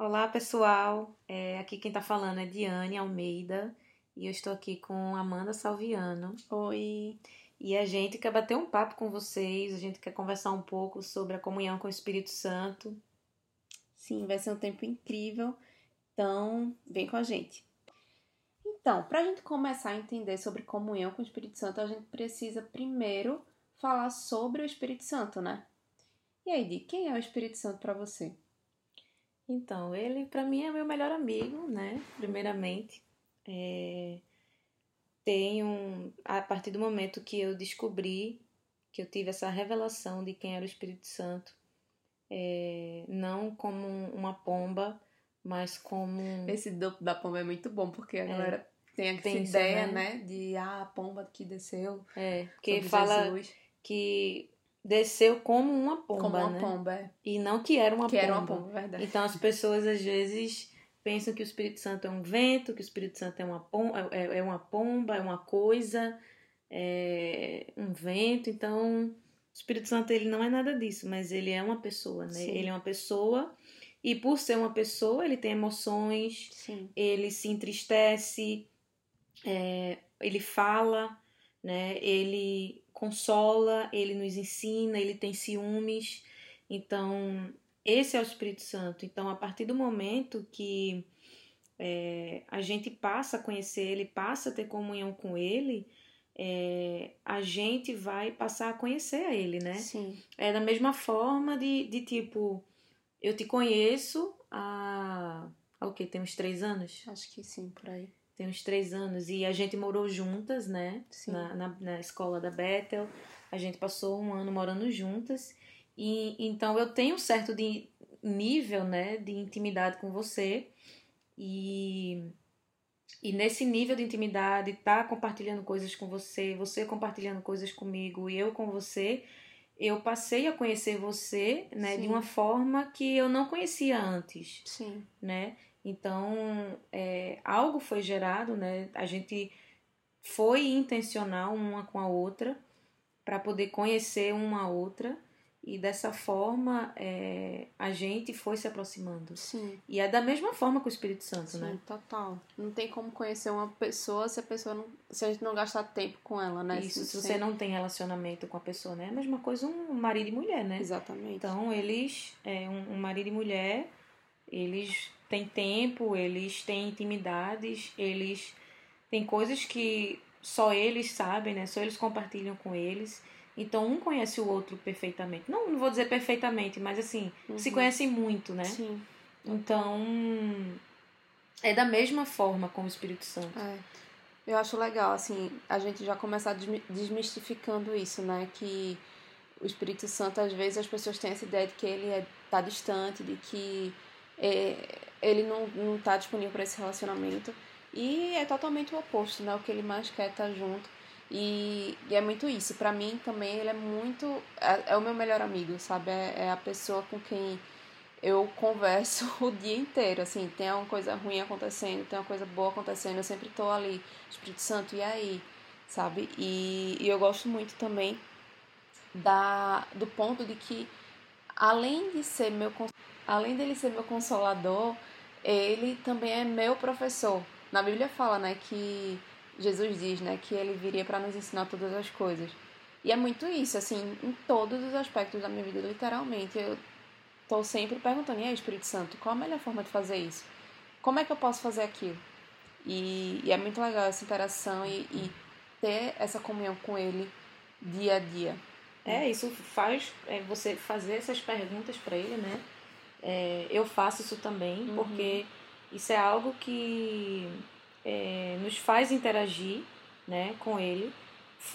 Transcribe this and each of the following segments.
Olá, pessoal. É, aqui quem está falando é Diane Almeida e eu estou aqui com Amanda Salviano. Oi. E a gente quer bater um papo com vocês, a gente quer conversar um pouco sobre a comunhão com o Espírito Santo. Sim, vai ser um tempo incrível. Então, vem com a gente. Então, para a gente começar a entender sobre comunhão com o Espírito Santo, a gente precisa primeiro falar sobre o Espírito Santo, né? E aí, Di, quem é o Espírito Santo para você? Então, ele para mim é meu melhor amigo, né? Primeiramente, é... tenho a partir do momento que eu descobri que eu tive essa revelação de quem era o Espírito Santo, é... não como uma pomba, mas como esse do, da pomba é muito bom porque a é, galera tem essa pensa, ideia, né? né? de ah, a pomba que desceu. É, porque fala Jesus. que desceu como uma pomba, como uma né? pomba, é. E não que era uma que pomba. era uma pomba, verdade. Então as pessoas às vezes pensam que o Espírito Santo é um vento, que o Espírito Santo é uma pomba, é, é uma, pomba, é uma coisa, é um vento. Então o Espírito Santo ele não é nada disso, mas ele é uma pessoa, né? Sim. Ele é uma pessoa e por ser uma pessoa ele tem emoções, Sim. ele se entristece, é, ele fala, né? Ele consola, ele nos ensina, ele tem ciúmes. Então, esse é o Espírito Santo. Então, a partir do momento que é, a gente passa a conhecer ele, passa a ter comunhão com ele, é, a gente vai passar a conhecer a ele, né? Sim. É da mesma forma de, de tipo, eu te conheço há, há o que? Tem uns três anos? Acho que sim, por aí tem uns três anos, e a gente morou juntas, né? Na, na, na, escola da Bethel. A gente passou um ano morando juntas. E então eu tenho um certo de nível, né, de intimidade com você. E, e nesse nível de intimidade, tá compartilhando coisas com você, você compartilhando coisas comigo e eu com você, eu passei a conhecer você, né, Sim. de uma forma que eu não conhecia antes. Sim. Né? Então, é, algo foi gerado, né? A gente foi intencional uma com a outra para poder conhecer uma a outra e dessa forma é, a gente foi se aproximando. Sim. E é da mesma forma com o Espírito Santo, Sim, né? total. Não tem como conhecer uma pessoa se a pessoa não, se a gente não gastar tempo com ela, né? Isso, se, se você não tem relacionamento com a pessoa, né? É a mesma coisa um marido e mulher, né? Exatamente. Então eles, é, um, um marido e mulher, eles têm tempo, eles têm intimidades, eles têm coisas que só eles sabem, né? Só eles compartilham com eles. Então um conhece o outro perfeitamente. Não, não vou dizer perfeitamente, mas assim, uhum. se conhecem muito, né? Sim. Então é da mesma forma com o Espírito Santo. É. Eu acho legal, assim, a gente já começar desmistificando isso, né? Que o Espírito Santo, às vezes, as pessoas têm essa ideia de que ele é, tá distante, de que é, ele não, não tá disponível para esse relacionamento. E é totalmente o oposto, né? O que ele mais quer é tá junto. E, e é muito isso. Para mim também ele é muito. É, é, o meu melhor amigo, sabe? É, é a pessoa com quem eu converso o dia inteiro. Assim, tem uma coisa ruim acontecendo, tem uma coisa boa acontecendo, eu sempre tô ali. Espírito Santo, e aí? Sabe? E, e eu gosto muito também da, do ponto de que, além de ser meu além dele ser meu consolador, ele também é meu professor. Na Bíblia fala, né, que Jesus diz, né, que ele viria para nos ensinar todas as coisas. E é muito isso, assim, em todos os aspectos da minha vida, literalmente. Eu tô sempre perguntando, e aí, Espírito Santo, qual a melhor forma de fazer isso? Como é que eu posso fazer aquilo? E, e é muito legal essa interação e, e, ter essa comunhão com ele dia a dia. É, isso faz é, você fazer essas perguntas para ele, né? É, eu faço isso também, uhum. porque isso é algo que é, nos faz interagir né, com ele.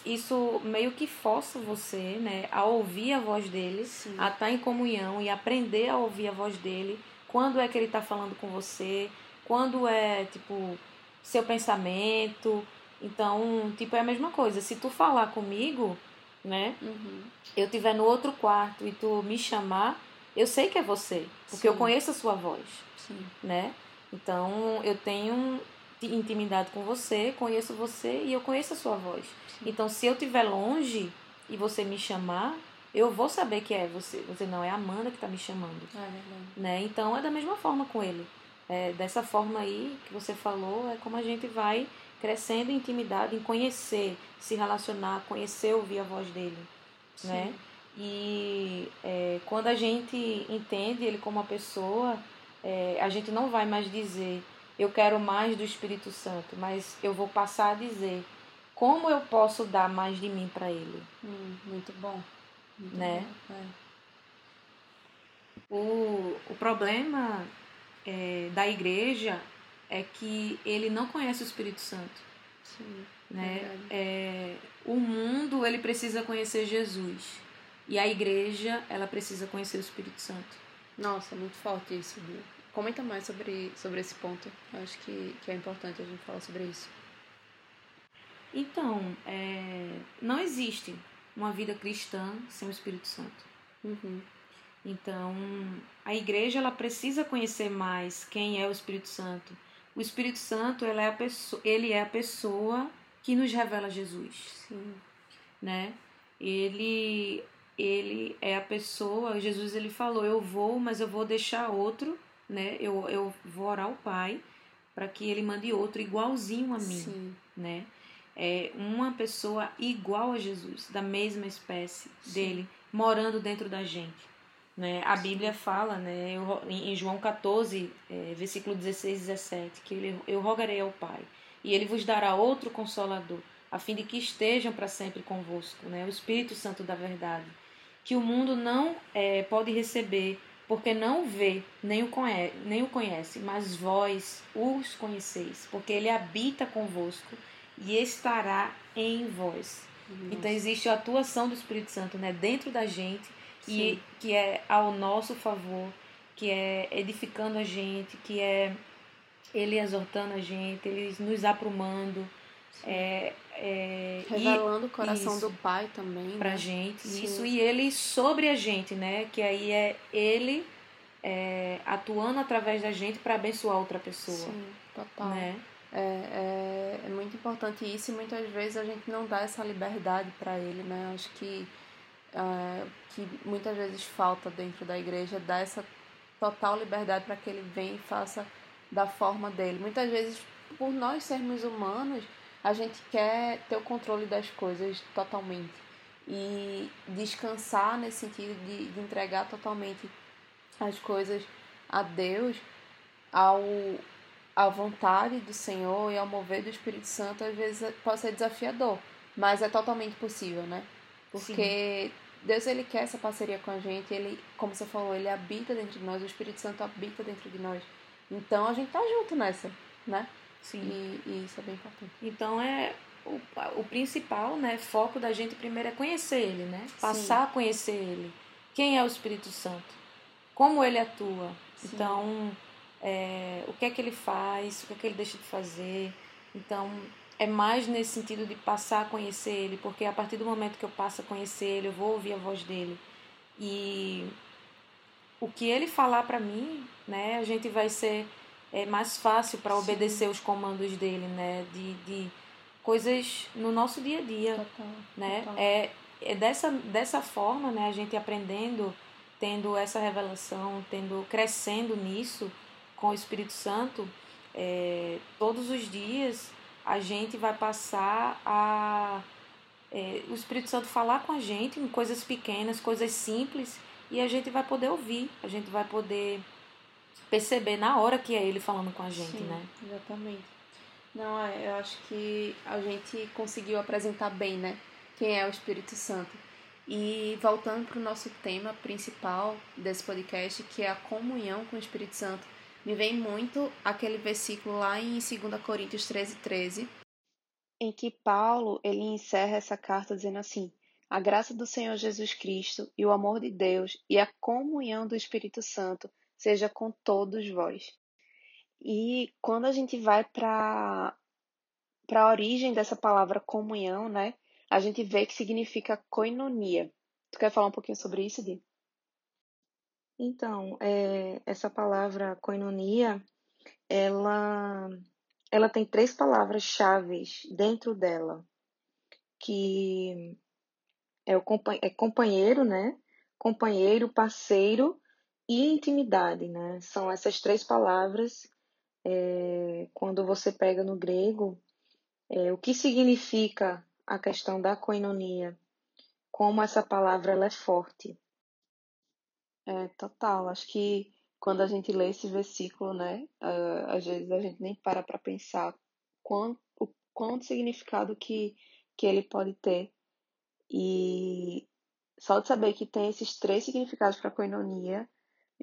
Isso meio que força você né, a ouvir a voz dele, Sim. a estar tá em comunhão e aprender a ouvir a voz dele. Quando é que ele está falando com você, quando é, tipo, seu pensamento. Então, tipo, é a mesma coisa. Se tu falar comigo, né, uhum. eu estiver no outro quarto e tu me chamar, eu sei que é você, porque Sim. eu conheço a sua voz, Sim. né? Então eu tenho intimidade com você, conheço você e eu conheço a sua voz. Sim. Então se eu estiver longe e você me chamar, eu vou saber que é você. Você não é a Amanda que está me chamando. É verdade. Né? Então é da mesma forma com ele. É, dessa forma aí que você falou, é como a gente vai crescendo em intimidade, em conhecer, se relacionar, conhecer, ouvir a voz dele. Sim. Né? E é, quando a gente entende ele como uma pessoa, é, a gente não vai mais dizer eu quero mais do Espírito Santo, mas eu vou passar a dizer como eu posso dar mais de mim para ele. Hum, muito bom. Muito né? Bom. É. O, o problema é, da igreja é que ele não conhece o Espírito Santo. Sim, né? É, o mundo ele precisa conhecer Jesus e a igreja ela precisa conhecer o Espírito Santo. Nossa, muito forte isso. Comenta mais sobre, sobre esse ponto. Eu acho que, que é importante a gente falar sobre isso. Então, é, não existe uma vida cristã sem o Espírito Santo. Uhum. Então, a igreja ela precisa conhecer mais quem é o Espírito Santo. O Espírito Santo é a pessoa, ele é a pessoa que nos revela Jesus. Sim. Né? Ele ele é a pessoa, Jesus ele falou, eu vou, mas eu vou deixar outro né? Eu, eu vou orar ao Pai para que ele mande outro igualzinho a mim, Sim. né? É uma pessoa igual a Jesus, da mesma espécie Sim. dele, morando dentro da gente. Né? A Bíblia fala, né, em João 14, é, versículo 16 e 17, que ele, eu rogarei ao Pai, e ele vos dará outro consolador, a fim de que estejam para sempre convosco, né? o Espírito Santo da verdade, que o mundo não é, pode receber, porque não vê, nem o, conhece, nem o conhece, mas vós os conheceis, porque ele habita convosco e estará em vós. Nossa. Então existe a atuação do Espírito Santo né, dentro da gente, e que é ao nosso favor, que é edificando a gente, que é ele exortando a gente, ele nos aprumando. É, é, Revelando e, o coração isso, do Pai também. Pra né? gente. Sim. Isso, e ele sobre a gente, né? Que aí é ele é, atuando através da gente para abençoar outra pessoa. Sim, total. Né? É, é, é, muito importante isso e muitas vezes a gente não dá essa liberdade para ele, né? Acho que, é, que muitas vezes falta dentro da igreja dar essa total liberdade para que ele venha e faça da forma dele. Muitas vezes, por nós sermos humanos, a gente quer ter o controle das coisas totalmente e descansar nesse sentido de, de entregar totalmente as coisas a Deus, ao à vontade do Senhor e ao mover do Espírito Santo, às vezes pode ser desafiador, mas é totalmente possível, né? Porque Sim. Deus ele quer essa parceria com a gente, ele, como você falou, ele habita dentro de nós, o Espírito Santo habita dentro de nós. Então a gente tá junto nessa, né? Sim. E, e isso é bem importante. Então é o, o principal, né, foco da gente primeiro é conhecer ele, né? Passar Sim. a conhecer ele. Quem é o Espírito Santo? Como ele atua? Sim. Então, é, o que é que ele faz? O que é que ele deixa de fazer? Então, é mais nesse sentido de passar a conhecer ele, porque a partir do momento que eu passo a conhecer ele, eu vou ouvir a voz dele. E o que ele falar para mim, né, a gente vai ser é mais fácil para obedecer os comandos dele, né? De, de coisas no nosso dia a dia, total, né? Total. É, é dessa, dessa forma, né? A gente aprendendo, tendo essa revelação, tendo crescendo nisso com o Espírito Santo, é, todos os dias a gente vai passar a é, o Espírito Santo falar com a gente em coisas pequenas, coisas simples, e a gente vai poder ouvir, a gente vai poder perceber na hora que é ele falando com a gente, Sim, né? Exatamente. Não, é, eu acho que a gente conseguiu apresentar bem, né? Quem é o Espírito Santo. E voltando para o nosso tema principal desse podcast, que é a comunhão com o Espírito Santo, me vem muito aquele versículo lá em 2 Coríntios 13, 13, em que Paulo ele encerra essa carta dizendo assim: A graça do Senhor Jesus Cristo e o amor de Deus e a comunhão do Espírito Santo seja com todos vós. E quando a gente vai para a origem dessa palavra comunhão, né? A gente vê que significa koinonia. Tu quer falar um pouquinho sobre isso, Di? Então, é, essa palavra koinonia, ela, ela tem três palavras chaves dentro dela, que é o é companheiro, né? Companheiro, parceiro e intimidade, né? São essas três palavras. É, quando você pega no grego, é, o que significa a questão da coinonia? Como essa palavra ela é forte. É, total. Acho que quando a gente lê esse versículo, né, às vezes a gente nem para para pensar o quanto significado que, que ele pode ter. E só de saber que tem esses três significados para a coinonia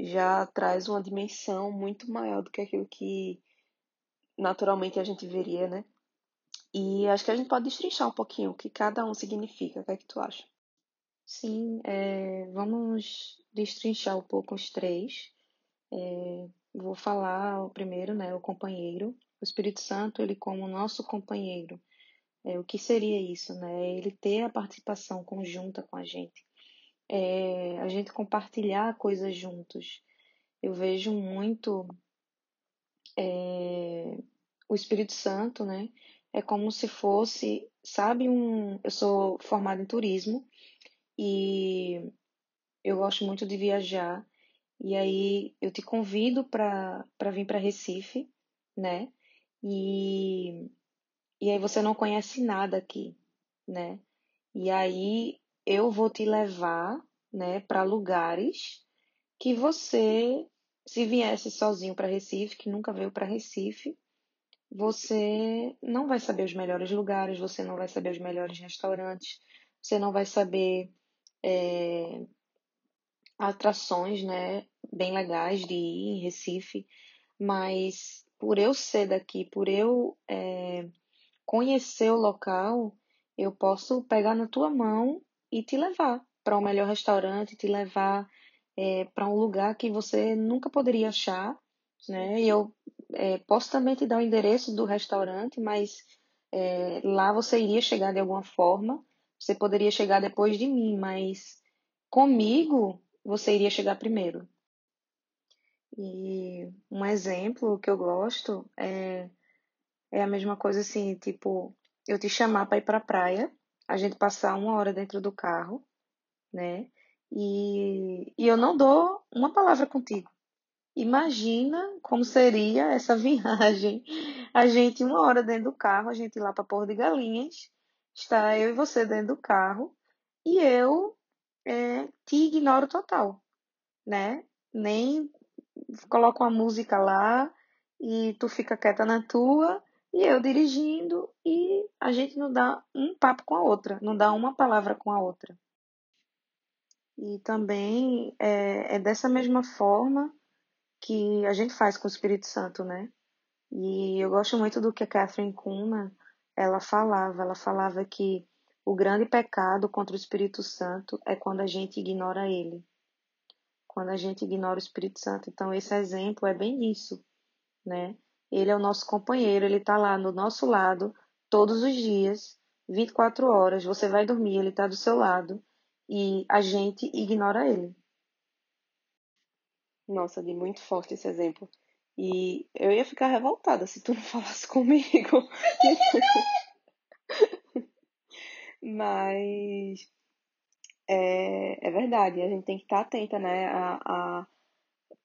já traz uma dimensão muito maior do que aquilo que naturalmente a gente veria, né? E acho que a gente pode destrinchar um pouquinho o que cada um significa. O que é que tu acha? Sim, é, vamos destrinchar um pouco os três. É, vou falar o primeiro, né, o companheiro. O Espírito Santo, ele como nosso companheiro. É, o que seria isso, né? Ele ter a participação conjunta com a gente. É, a gente compartilhar coisas juntos. Eu vejo muito é, o Espírito Santo, né? É como se fosse, sabe, um. Eu sou formada em turismo e eu gosto muito de viajar. E aí eu te convido para vir para Recife, né? E, e aí você não conhece nada aqui, né? E aí eu vou te levar, né, para lugares que você, se viesse sozinho para Recife, que nunca veio para Recife, você não vai saber os melhores lugares, você não vai saber os melhores restaurantes, você não vai saber é, atrações, né, bem legais de ir em Recife, mas por eu ser daqui, por eu é, conhecer o local, eu posso pegar na tua mão e te levar para um melhor restaurante, te levar é, para um lugar que você nunca poderia achar, né? E eu é, posso também te dar o endereço do restaurante, mas é, lá você iria chegar de alguma forma. Você poderia chegar depois de mim, mas comigo você iria chegar primeiro. E um exemplo que eu gosto é, é a mesma coisa assim, tipo, eu te chamar para ir para a praia, a gente passar uma hora dentro do carro, né? E, e eu não dou uma palavra contigo. Imagina como seria essa viagem. A gente, uma hora dentro do carro, a gente ir lá para Porto de Galinhas, está eu e você dentro do carro, e eu é, te ignoro total, né? Nem coloco uma música lá e tu fica quieta na tua e eu dirigindo e a gente não dá um papo com a outra, não dá uma palavra com a outra. E também é, é dessa mesma forma que a gente faz com o Espírito Santo, né? E eu gosto muito do que a Catherine Kuhlman ela falava. Ela falava que o grande pecado contra o Espírito Santo é quando a gente ignora ele. Quando a gente ignora o Espírito Santo. Então, esse exemplo é bem isso, né? Ele é o nosso companheiro, ele está lá no nosso lado todos os dias, 24 horas. Você vai dormir, ele está do seu lado e a gente ignora ele. Nossa, de muito forte esse exemplo. E eu ia ficar revoltada se tu não falasse comigo. Mas é, é verdade, a gente tem que estar atenta, né? A, a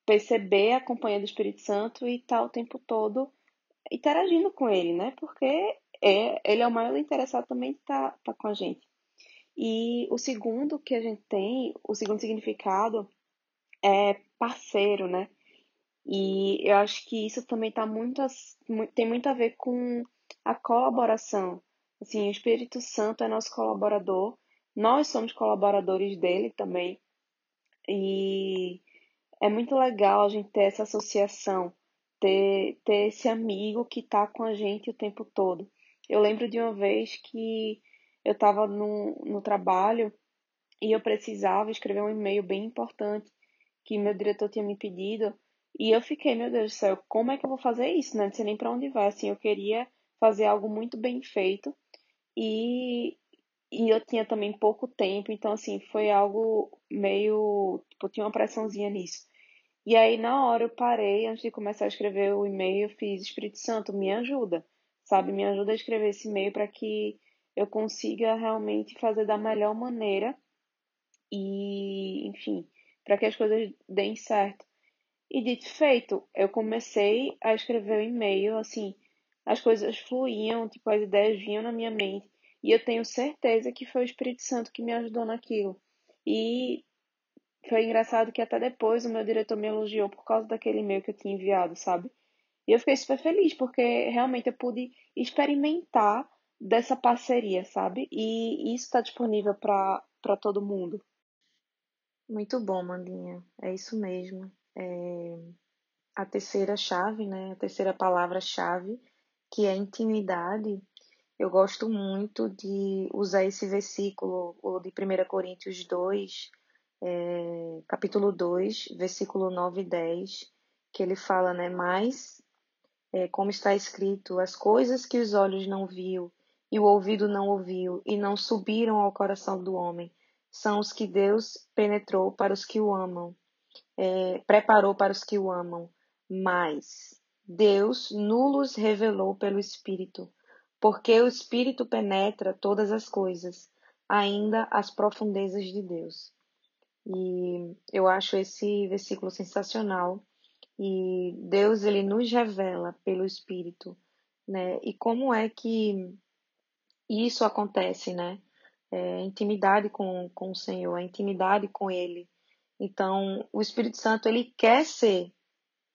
perceber a companhia do Espírito Santo e estar o tempo todo interagindo com ele, né? Porque é, ele é o maior interessado também em estar tá com a gente. E o segundo que a gente tem, o segundo significado é parceiro, né? E eu acho que isso também tá muito, tem muito a ver com a colaboração. Assim, o Espírito Santo é nosso colaborador, nós somos colaboradores dele também. E é muito legal a gente ter essa associação, ter, ter esse amigo que tá com a gente o tempo todo. Eu lembro de uma vez que eu estava no, no trabalho e eu precisava escrever um e-mail bem importante que meu diretor tinha me pedido. E eu fiquei, meu Deus do céu, como é que eu vou fazer isso? Né? Não sei nem para onde vai. Assim, eu queria fazer algo muito bem feito e, e eu tinha também pouco tempo, então, assim, foi algo meio. Tipo, tinha uma pressãozinha nisso. E aí, na hora, eu parei, antes de começar a escrever o e-mail, eu fiz: Espírito Santo, me ajuda, sabe? Me ajuda a escrever esse e-mail para que eu consiga realmente fazer da melhor maneira e, enfim, para que as coisas deem certo. E dito feito, eu comecei a escrever o e-mail, assim, as coisas fluíam, tipo, as ideias vinham na minha mente. E eu tenho certeza que foi o Espírito Santo que me ajudou naquilo. E foi engraçado que até depois o meu diretor me elogiou por causa daquele e-mail que eu tinha enviado, sabe? E eu fiquei super feliz, porque realmente eu pude experimentar dessa parceria, sabe? E isso está disponível para todo mundo. Muito bom, Mandinha. É isso mesmo. É a terceira chave, né? A terceira palavra-chave, que é intimidade. Eu gosto muito de usar esse versículo, o de 1 Coríntios 2, é, capítulo 2, versículo 9 e 10, que ele fala, né? Mas, é, como está escrito, as coisas que os olhos não viu e o ouvido não ouviu e não subiram ao coração do homem, são os que Deus penetrou para os que o amam, é, preparou para os que o amam. Mas Deus nulos revelou pelo Espírito, porque o Espírito penetra todas as coisas, ainda as profundezas de Deus. E eu acho esse versículo sensacional. E Deus ele nos revela pelo Espírito, né? E como é que isso acontece, né? É, intimidade com, com o Senhor, a intimidade com Ele. Então, o Espírito Santo, ele quer ser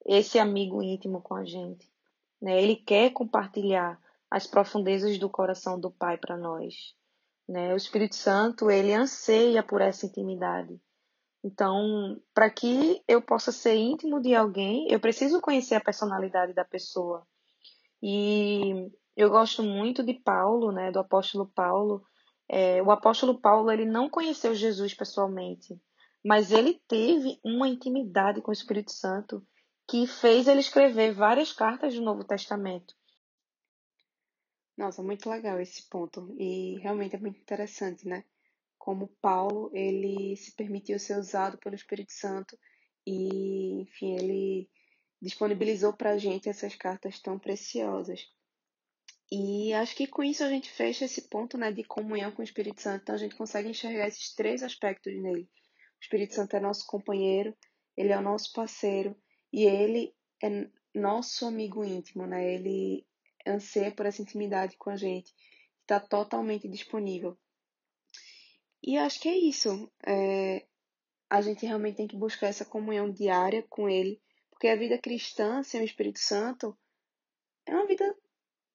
esse amigo íntimo com a gente. Né? Ele quer compartilhar as profundezas do coração do Pai para nós. Né? O Espírito Santo, ele anseia por essa intimidade. Então, para que eu possa ser íntimo de alguém, eu preciso conhecer a personalidade da pessoa. E eu gosto muito de Paulo, né, do apóstolo Paulo. É, o apóstolo Paulo ele não conheceu Jesus pessoalmente, mas ele teve uma intimidade com o Espírito Santo que fez ele escrever várias cartas do Novo Testamento. Nossa, muito legal esse ponto e realmente é muito interessante, né? Como Paulo ele se permitiu ser usado pelo Espírito Santo e, enfim, ele disponibilizou para a gente essas cartas tão preciosas. E acho que com isso a gente fecha esse ponto né, de comunhão com o Espírito Santo. Então a gente consegue enxergar esses três aspectos nele. O Espírito Santo é nosso companheiro, ele é o nosso parceiro e ele é nosso amigo íntimo, né? Ele anseia por essa intimidade com a gente, está totalmente disponível. E acho que é isso. É, a gente realmente tem que buscar essa comunhão diária com ele, porque a vida cristã sem o Espírito Santo é uma vida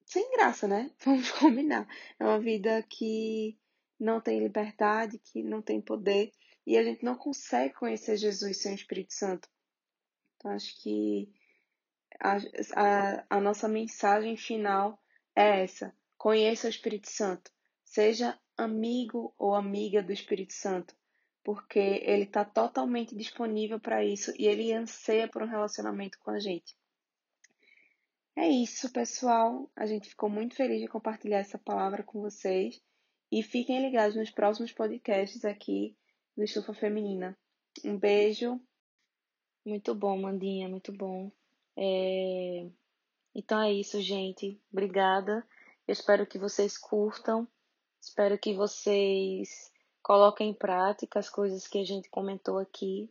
sem graça, né? Vamos combinar. É uma vida que não tem liberdade, que não tem poder, e a gente não consegue conhecer Jesus sem o Espírito Santo. Então, acho que a, a, a nossa mensagem final é essa: conheça o Espírito Santo, seja amigo ou amiga do Espírito Santo, porque ele está totalmente disponível para isso e ele anseia por um relacionamento com a gente. É isso, pessoal. A gente ficou muito feliz de compartilhar essa palavra com vocês. E fiquem ligados nos próximos podcasts aqui do Estufa Feminina. Um beijo. Muito bom, Mandinha, muito bom. É... Então é isso, gente. Obrigada. Eu espero que vocês curtam. Espero que vocês coloquem em prática as coisas que a gente comentou aqui,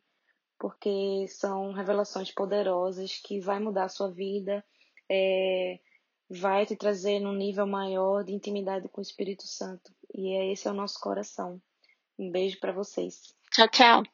porque são revelações poderosas que vai mudar a sua vida é, vai te trazer num nível maior de intimidade com o Espírito Santo. E é esse é o nosso coração. Um beijo para vocês. Tchau, tchau.